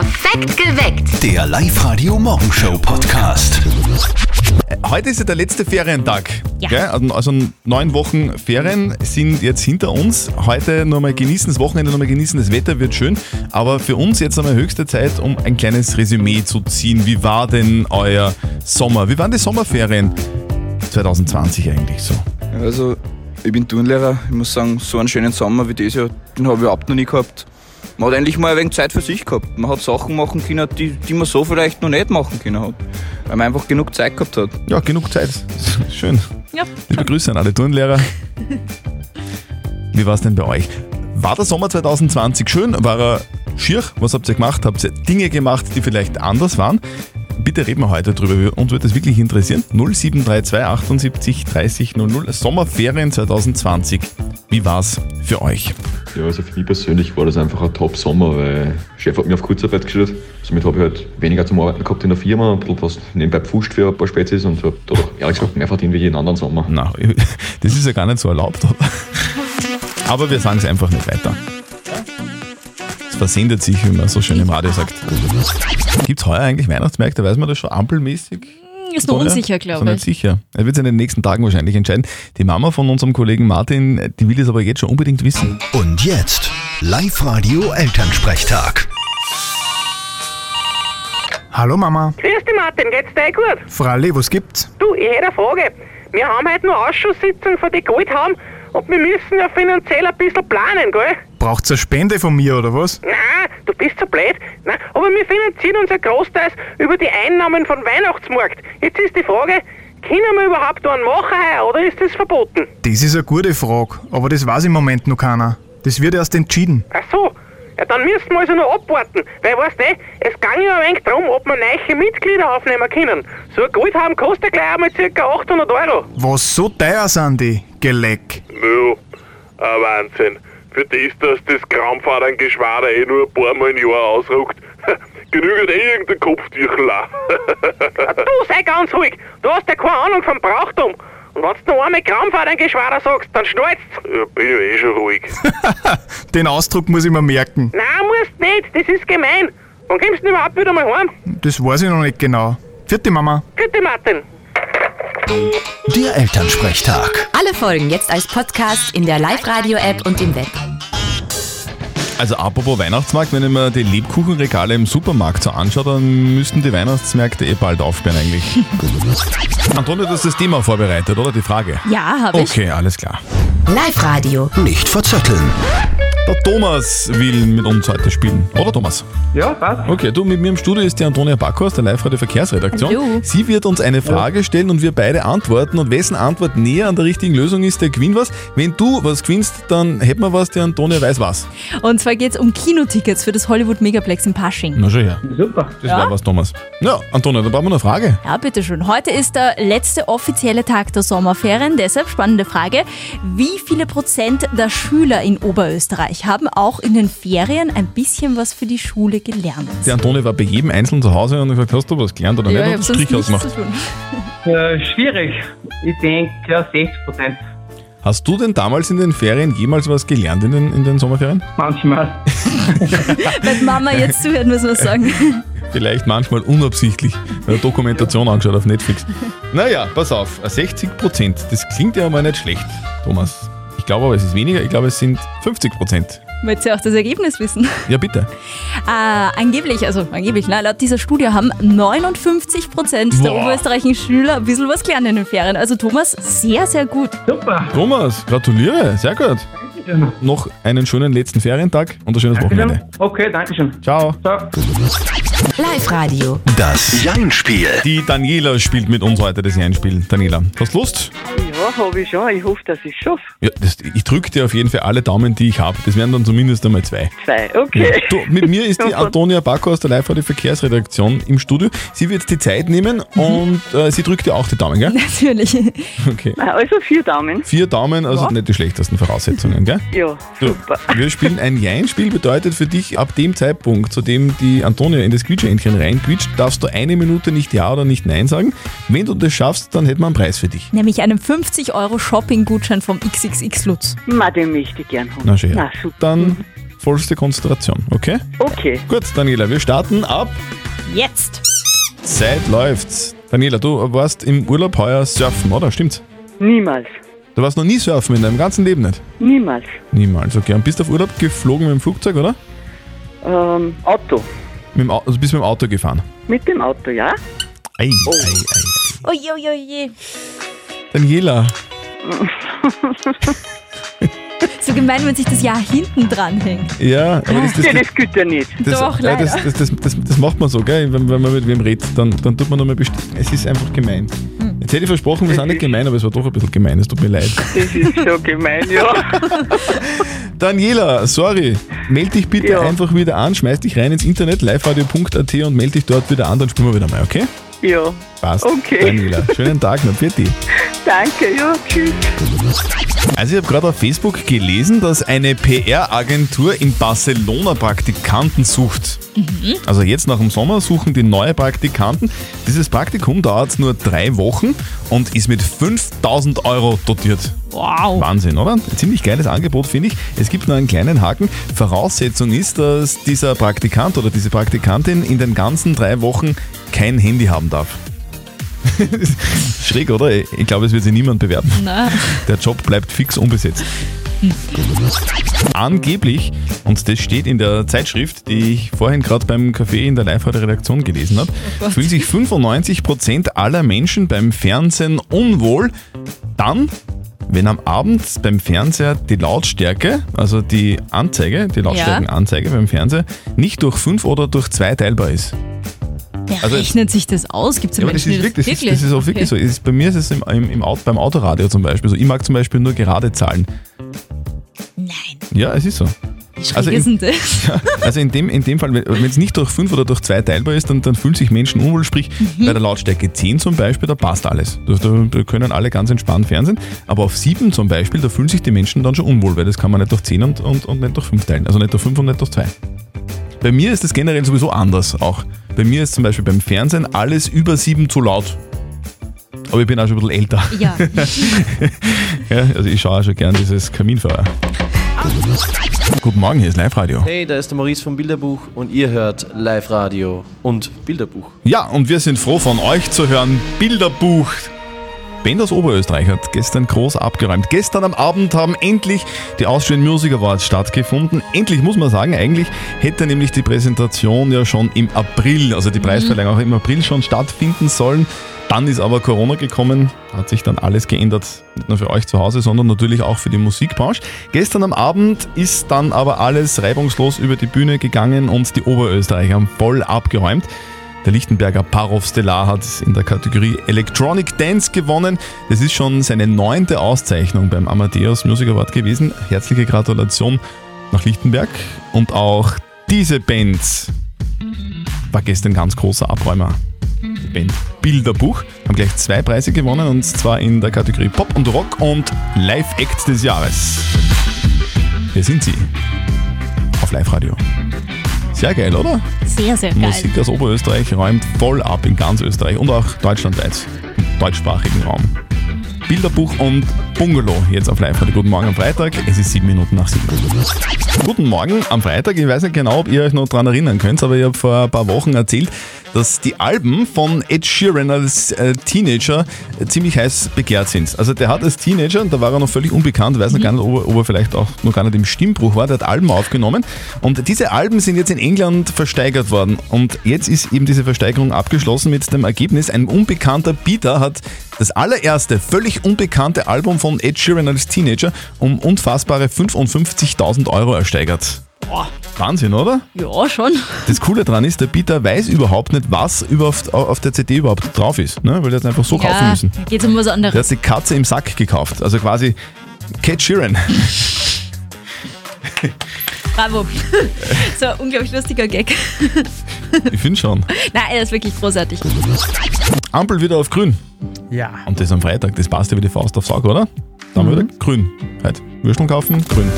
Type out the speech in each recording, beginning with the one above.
Perfekt geweckt. Der Live-Radio Morgenshow Podcast. Heute ist ja der letzte Ferientag. Ja. Gell? Also- Also neun Wochen Ferien sind jetzt hinter uns. Heute nur mal genießen, das Wochenende nur mal genießen, das Wetter wird schön. Aber für uns jetzt einmal höchste Zeit, um ein kleines Resümee zu ziehen. Wie war denn euer Sommer? Wie waren die Sommerferien 2020 eigentlich so? Also, ich bin Turnlehrer. Ich muss sagen, so einen schönen Sommer wie das Jahr, den habe ich überhaupt noch nie gehabt. Man hat endlich mal ein wenig Zeit für sich gehabt. Man hat Sachen machen können, die, die man so vielleicht noch nicht machen können hat. Weil man einfach genug Zeit gehabt hat. Ja, genug Zeit. Schön. Ja. Liebe Grüße an alle Turnlehrer. Wie war es denn bei euch? War der Sommer 2020 schön? War er schier? Was habt ihr gemacht? Habt ihr Dinge gemacht, die vielleicht anders waren? Bitte reden wir heute drüber. Uns würde das wirklich interessieren. 0732 78 30 00. Sommerferien 2020. Wie war's für euch? Ja, also für mich persönlich war das einfach ein Top-Sommer, weil Chef hat mich auf Kurzarbeit gestellt. Somit habe ich halt weniger zum Arbeiten gehabt in der Firma, ein bisschen was nebenbei gepfuscht für ein paar Spezies und habe dadurch ehrlich gesagt mehr verdient wie jeden anderen Sommer. Na, das ist ja gar nicht so erlaubt. Aber, aber wir sagen es einfach nicht weiter. Es versendet sich, wie man so schön im Radio sagt. Gibt es heuer eigentlich Weihnachtsmärkte? Weiß man das schon ampelmäßig? Ist noch unsicher, Ist noch glaube nicht ich. sicher. Er wird es in den nächsten Tagen wahrscheinlich entscheiden. Die Mama von unserem Kollegen Martin, die will es aber jetzt schon unbedingt wissen. Und jetzt Live-Radio Elternsprechtag. Hallo Mama. Grüß dich Martin, geht's dir eh gut? Fralli, was gibt's? Du, ich hätte eine Frage. Wir haben heute noch Ausschusssitzung von den Goldhaben und wir müssen ja finanziell ein bisschen planen, gell? Braucht's eine Spende von mir oder was? Nein, du bist so blöd. Nein, aber wir finanzieren uns ja großteils über die Einnahmen von Weihnachtsmarkt. Jetzt ist die Frage, können wir überhaupt einen machen heuer oder ist das verboten? Das ist eine gute Frage, aber das weiß im Moment noch keiner. Das wird erst entschieden. Ach so, ja dann müssen wir also noch abwarten, weil weißt du, es ging ja ein wenig darum, ob wir neue Mitglieder aufnehmen können. So ein Goldhaben kostet gleich einmal ca. 800 Euro. Was so teuer sind die? Geleck. Ja, ein Wahnsinn. Für das, dass das Krampfaderngeschwader eh nur ein paar Mal im Jahr ausruckt, genügt eh irgendein Kopftüchel auch. Du sei ganz ruhig, du hast ja keine Ahnung vom Brauchtum. Und wenn du noch einmal Krampfaderngeschwader sagst, dann schnallt's. ja, bin ja eh schon ruhig. Den Ausdruck muss ich mir merken. Nein, musst nicht, das ist gemein. Wann kommst du denn überhaupt wieder mal heim? Das weiß ich noch nicht genau. Vierte Mama. Bitte, Martin. Der Elternsprechtag. Alle Folgen jetzt als Podcast in der Live-Radio-App und im Web. Also apropos Weihnachtsmarkt, wenn ich mir die Lebkuchenregale im Supermarkt so anschaue, dann müssten die Weihnachtsmärkte eh bald aufsperren eigentlich. Antonio, du hast das Thema vorbereitet, oder? Die Frage. Ja, habe ich. Okay, alles klar. Live-Radio. Nicht verzetteln. Der Thomas will mit uns heute spielen. Oder Thomas? Ja, passt. Okay, du, mit mir im Studio ist die Antonia Backhaus, der Live-Radio Verkehrsredaktion. Hallo. Sie wird uns eine Frage stellen und wir beide antworten. Und wessen Antwort näher an der richtigen Lösung ist, der gewinnt was. Wenn du was gewinnst, dann hätten wir was, die Antonia weiß was. Und zwar geht es um Kinotickets für das Hollywood Megaplex in Pasching. Na schon her. Super. Das Ja? wäre was, Thomas. Ja, Antonia, da brauchen wir eine Frage. Ja, bitteschön. Heute ist der letzte offizielle Tag der Sommerferien. Deshalb spannende Frage. Wie viele Prozent der Schüler in Oberösterreich haben auch in den Ferien ein bisschen was für die Schule gelernt? Die Antonia war bei jedem Einzelnen zu Hause und hat gesagt, hast du was gelernt oder ich nicht? Und sonst Strich nichts ausgemacht. zu tun. Äh, schwierig. Ich denke, ja, 60 Prozent. Hast du denn damals in den Ferien jemals was gelernt in den, in den Sommerferien? Manchmal. Wenn Mama jetzt zuhört, muss man sagen. Vielleicht manchmal unabsichtlich eine Dokumentation angeschaut auf Netflix. Naja, pass auf, 60 Prozent, das klingt ja mal nicht schlecht, Thomas. Ich glaube aber, es ist weniger, ich glaube, es sind 50 Prozent. Wollt ihr auch das Ergebnis wissen? Ja, bitte. Äh, angeblich, also angeblich, na, laut dieser Studie haben 59 Prozent der oberösterreichischen Schüler ein bisschen was gelernt in den Ferien. Also Thomas, sehr, sehr gut. Super. Thomas, gratuliere, sehr gut. Noch einen schönen letzten Ferientag und ein schönes Wochenende. Okay, danke schön. Ciao. Ciao. Live-Radio. Das Jein-Spiel. Die Daniela spielt mit uns heute das Einspiel. Daniela, hast du Lust? Ja, habe ich schon. Ich hoffe, dass ich es schaffe. Ja, das, ich drücke dir auf jeden Fall alle Daumen, die ich habe. Das wären dann zumindest einmal zwei. Zwei, okay. Du, mit mir ist die Antonia Backer aus der Live-Radio Verkehrsredaktion im Studio. Sie wird die Zeit nehmen und äh, sie drückt dir auch die Daumen, gell? Natürlich. Okay. Also vier Daumen. Vier Daumen, also Ja. nicht die schlechtesten Voraussetzungen, gell? Ja, Du, super. wir spielen ein Jein-Spiel, bedeutet für dich, ab dem Zeitpunkt, zu dem die Antonia in das Quietscheentchen reinquietscht, darfst du eine Minute nicht Ja oder nicht Nein sagen. Wenn du das schaffst, dann hätten wir einen Preis für dich. Nämlich einen 50 Euro Shopping-Gutschein vom XXX Lutz. Ma, den möchte ich gern haben. Na schön. Na, super. Dann vollste Konzentration, okay? Okay. Gut, Daniela, wir starten ab. Jetzt. Zeit läuft's. Daniela, du warst im Urlaub heuer surfen, oder? Stimmt's? Niemals. Du warst noch nie surfen in deinem ganzen Leben nicht? Niemals. Niemals, okay. Und bist auf Urlaub geflogen mit dem Flugzeug, oder? Ähm, Auto. Mit dem, Au- also bist mit dem Auto gefahren? Mit dem Auto, ja? Ei, Oh. ei, ei. Oje, oje, oje. Daniela, So gemein, wenn sich das Jahr hinten dran hängt. ja, aber das, das, ja, das, das gilt ja nicht. das, Doch, ja, das, leider. das, das, das, das macht man so, gell? Wenn, wenn man mit wem redet, dann, dann tut man nochmal bestimmt. Es ist einfach gemein. Hm. Jetzt hätte ich versprochen, wir sind nicht gemein, aber es war doch ein bisschen gemein. Es tut mir leid. Das ist so gemein, ja. Daniela, sorry. Meld dich bitte Ja. einfach wieder an, schmeiß dich rein ins Internet, liveradio.at und melde dich dort wieder an, dann spielen wir wieder mal, okay? Ja. Passt. Okay. Daniela, schönen Tag noch. Für dich. Danke, ja. Tschüss. Also ich habe gerade auf Facebook gelesen, dass eine PR-Agentur in Barcelona Praktikanten sucht. Also jetzt nach dem Sommer suchen die neue Praktikanten. Dieses Praktikum dauert nur drei Wochen und ist mit 5000 Euro dotiert. Wow. Wahnsinn, oder? Ein ziemlich geiles Angebot, finde ich. Es gibt nur einen kleinen Haken. Voraussetzung ist, dass dieser Praktikant oder diese Praktikantin in den ganzen drei Wochen kein Handy haben darf. Schräg, oder? Ich glaube, es wird sich niemand bewerben. Na. Der Job bleibt fix unbesetzt. Angeblich, und das steht in der Zeitschrift, die ich vorhin gerade beim Café in der Live-Radio-Redaktion gelesen habe, Gott. fühlen sich 95% aller Menschen beim Fernsehen unwohl, dann, wenn am Abend beim Fernseher die Lautstärke, also die Anzeige, die Lautstärkenanzeige beim Fernseher, nicht durch 5 oder durch 2 teilbar ist. Wer Also- rechnet sich das aus? Gibt es Ja, aber das ist, wirklich, das, ist, das ist auch wirklich so. Es ist, bei mir ist es im, im, im Auto, beim Autoradio zum Beispiel so. Ich mag zum Beispiel nur gerade Zahlen. Nein. Ja, es ist so. Also in-? Ja, also in dem, in dem Fall, wenn es nicht durch 5 oder durch 2 teilbar ist, dann, dann fühlen sich Menschen unwohl. Sprich, Mhm. bei der Lautstärke 10 zum Beispiel, da passt alles. Da, da, da können alle ganz entspannt fernsehen. Aber auf 7 zum Beispiel, da fühlen sich die Menschen dann schon unwohl, weil das kann man nicht durch 10 und, und, und nicht durch 5 teilen. Also nicht durch 5 und nicht durch 2. Bei mir ist das generell sowieso anders auch. Bei mir ist zum Beispiel beim Fernsehen alles über 7 zu laut. Aber ich bin auch schon ein bisschen älter. Ja. ja also ich schaue auch schon gern dieses Kaminfeuer. Guten Morgen, hier ist Live-Radio. Hey, da ist der Maurice vom Bilderbuch und ihr hört Live-Radio und Bilderbuch. Ja, und wir sind froh von euch zu hören. Bilderbuch. Ben aus Oberösterreich hat gestern groß abgeräumt. Gestern am Abend haben endlich die Austrian Music Awards stattgefunden. Endlich muss man sagen, eigentlich hätte nämlich die Präsentation ja schon im April, also die Preisverleihung auch im April schon stattfinden sollen. Dann ist aber Corona gekommen, hat sich dann alles geändert, nicht nur für euch zu Hause, sondern natürlich auch für die Musikbranche. Gestern am Abend ist dann aber alles reibungslos über die Bühne gegangen und die Oberösterreicher haben voll abgeräumt. Der Lichtenberger Parov Stellar hat in der Kategorie Electronic Dance gewonnen. Das ist schon seine neunte Auszeichnung beim Amadeus Music Award gewesen. Herzliche Gratulation nach Lichtenberg. Und auch diese Band war gestern ganz großer Abräumer. Die Band Bilderbuch haben gleich zwei Preise gewonnen und zwar in der Kategorie Pop und Rock und Live Act des Jahres. Hier sind sie. Auf Live-Radio. Sehr geil, oder? Sehr, sehr geil. Musik aus Oberösterreich räumt voll ab in ganz Österreich und auch deutschlandweit, im deutschsprachigen Raum. Bilderbuch und Bungalow jetzt auf live -Radio. Guten Morgen am Freitag, es ist sieben Minuten nach sieben. Guten Morgen am Freitag, ich weiß nicht genau, ob ihr euch noch daran erinnern könnt, aber ich habe vor ein paar Wochen erzählt, dass die Alben von Ed Sheeran als äh, Teenager äh, ziemlich heiß begehrt sind. Also der hat als Teenager, und da war er noch völlig unbekannt, weiß noch gar nicht, ob er, ob er vielleicht auch noch gar nicht im Stimmbruch war, der hat Alben aufgenommen und diese Alben sind jetzt in England versteigert worden und jetzt ist eben diese Versteigerung abgeschlossen mit dem Ergebnis, ein unbekannter Bieter hat das allererste, völlig unbekannte Album von Ed Sheeran als Teenager um unfassbare 55.000 Euro ersteigert. Wahnsinn, oder? Ja, schon. Das Coole daran ist, der Bieter weiß überhaupt nicht, was über auf, der CD überhaupt drauf ist, ne? weil er es einfach so kaufen ja, müssen. geht um was Der hat anderes. die Katze im Sack gekauft, also quasi Cat Sheeran. Bravo. so, unglaublich lustiger Gag. Ich finde schon. Nein, er ist wirklich großartig. Ampel wieder auf grün. Ja. Und das am Freitag, das passt ja wie die Faust aufs Auge, oder? Dann wieder grün. Halt. Würsteln kaufen, grün.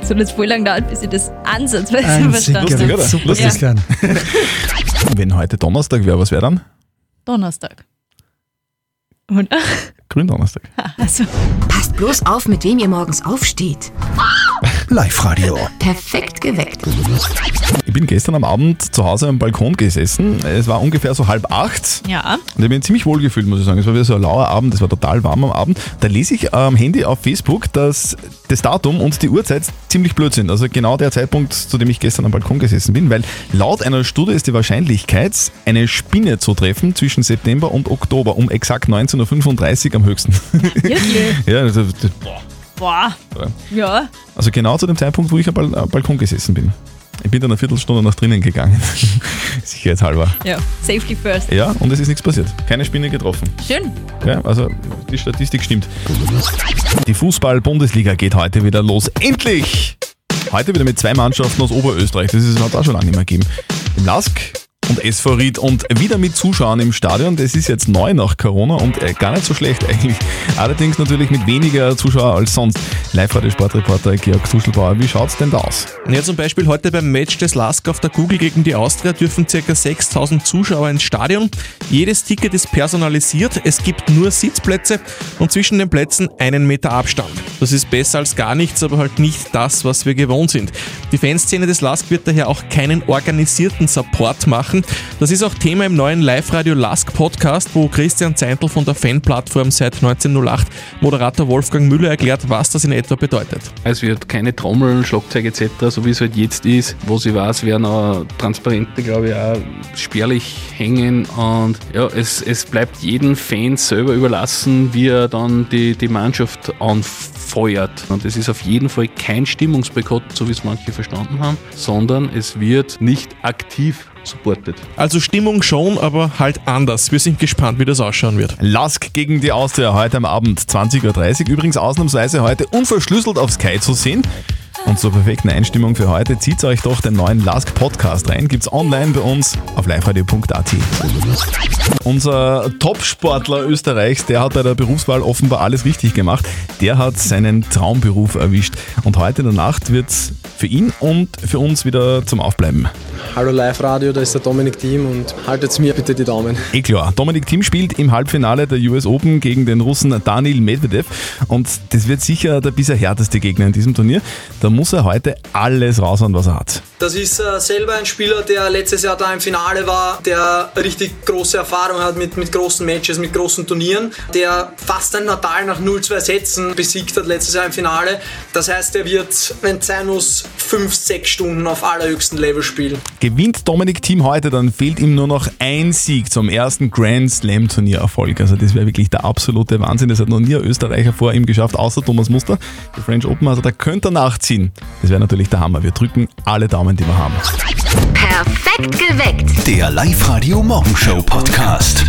Es hat jetzt voll lang gedauert, bis ich das ansatzweise verstanden Lustig, habe. oder? Super Lustig. Ja. Wenn heute Donnerstag wäre, was wäre dann? Donnerstag. Oder? Gründonnerstag. Also. Passt bloß auf, mit wem ihr morgens aufsteht. Live-Radio. Perfekt geweckt. Ich bin gestern am Abend zu Hause am Balkon gesessen. Es war ungefähr so halb acht. Ja. Und ich bin ziemlich wohl gefühlt, muss ich sagen. Es war wieder so ein lauer Abend, es war total warm am Abend. Da lese ich am Handy auf Facebook, dass das Datum und die Uhrzeit ziemlich blöd sind. Also genau der Zeitpunkt, zu dem ich gestern am Balkon gesessen bin, weil laut einer Studie ist die Wahrscheinlichkeit, eine Spinne zu treffen zwischen September und Oktober um exakt 19.35 Uhr am höchsten. Wirklich? ja, also, Boah. Ja. also genau zu dem Zeitpunkt, wo ich am Bal- am Balkon gesessen bin. Ich bin dann eine Viertelstunde nach drinnen gegangen. Sicherheitshalber. Ja. Safety first. Ja, und es ist nichts passiert. Keine Spinne getroffen. Schön. Ja, also die Statistik stimmt. Die Fußball-Bundesliga geht heute wieder los. Endlich! Heute wieder mit zwei Mannschaften aus Oberösterreich. Das ist- hat es auch schon lange nicht mehr gegeben. Im Lask und SV Ried und wieder mit Zuschauern im Stadion. Das ist jetzt neu nach Corona und äh, gar nicht so schlecht eigentlich. Allerdings natürlich mit weniger Zuschauer als sonst. Live-Radio-Sportreporter Georg Tuschelbauer, wie schaut's denn da aus? Ja, zum Beispiel heute beim Match des LASK auf der Google gegen die Austria dürfen ca. 6000 Zuschauer ins Stadion. Jedes Ticket ist personalisiert, es gibt nur Sitzplätze und zwischen den Plätzen einen Meter Abstand. Das ist besser als gar nichts, aber halt nicht das, was wir gewohnt sind. Die Fanszene des LASK wird daher auch keinen organisierten Support machen. Das ist auch Thema im neuen Live-Radio LASK Podcast, wo Christian Zeintl von der Fanplattform seit 1908 Moderator Wolfgang Müller erklärt, was das in etwa bedeutet. Es wird keine Trommeln, Schlagzeug etc., so wie es halt jetzt ist. Was ich weiß, werden auch Transparente, glaube ich, auch spärlich hängen. Und ja, es, es bleibt jedem Fan selber überlassen, wie er dann die, die Mannschaft anfeuert. Und es ist auf jeden Fall kein Stimmungsboykott, so wie es manche verstanden haben, sondern es wird nicht aktiv supportet. Also Stimmung schon, aber halt anders. Wir sind gespannt, wie das ausschauen wird. Lask gegen die Austria heute am Abend 20.30 Uhr. Übrigens ausnahmsweise heute unverschlüsselt auf Sky zu sehen. Und zur perfekten Einstimmung für heute zieht euch doch den neuen Lask Podcast rein. Gibt's online bei uns auf liveradio.at. Unser Top-Sportler Österreichs, der hat bei der Berufswahl offenbar alles richtig gemacht. Der hat seinen Traumberuf erwischt. Und heute in der Nacht wird's für ihn und für uns wieder zum Aufbleiben. Hallo Live Radio, da ist der Dominik Thiem und haltet mir bitte die Daumen. Eh klar, Dominik Thiem spielt im Halbfinale der US Open gegen den Russen Daniil Medvedev und das wird sicher der bisher härteste Gegner in diesem Turnier. Da muss er heute alles raushauen, was er hat. Das ist äh, selber ein Spieler, der letztes Jahr da im Finale war, der richtig große Erfahrung hat mit, mit großen Matches, mit großen Turnieren, der fast ein Natal nach 0-2 Sätzen besiegt hat letztes Jahr im Finale. Das heißt, er wird, wenn es sein muss, 5-6 Stunden auf allerhöchstem Level spielen. Gewinnt Dominik Thiem heute, dann fehlt ihm nur noch ein Sieg zum ersten Grand Slam Turniererfolg. Also das wäre wirklich der absolute Wahnsinn. Das hat noch nie ein Österreicher vor ihm geschafft, außer Thomas Muster, die French Open. Also da könnte er nachziehen. Das wäre natürlich der Hammer. Wir drücken alle Daumen, die wir haben. Perfekt geweckt. Der Live-Radio Morgenshow Podcast.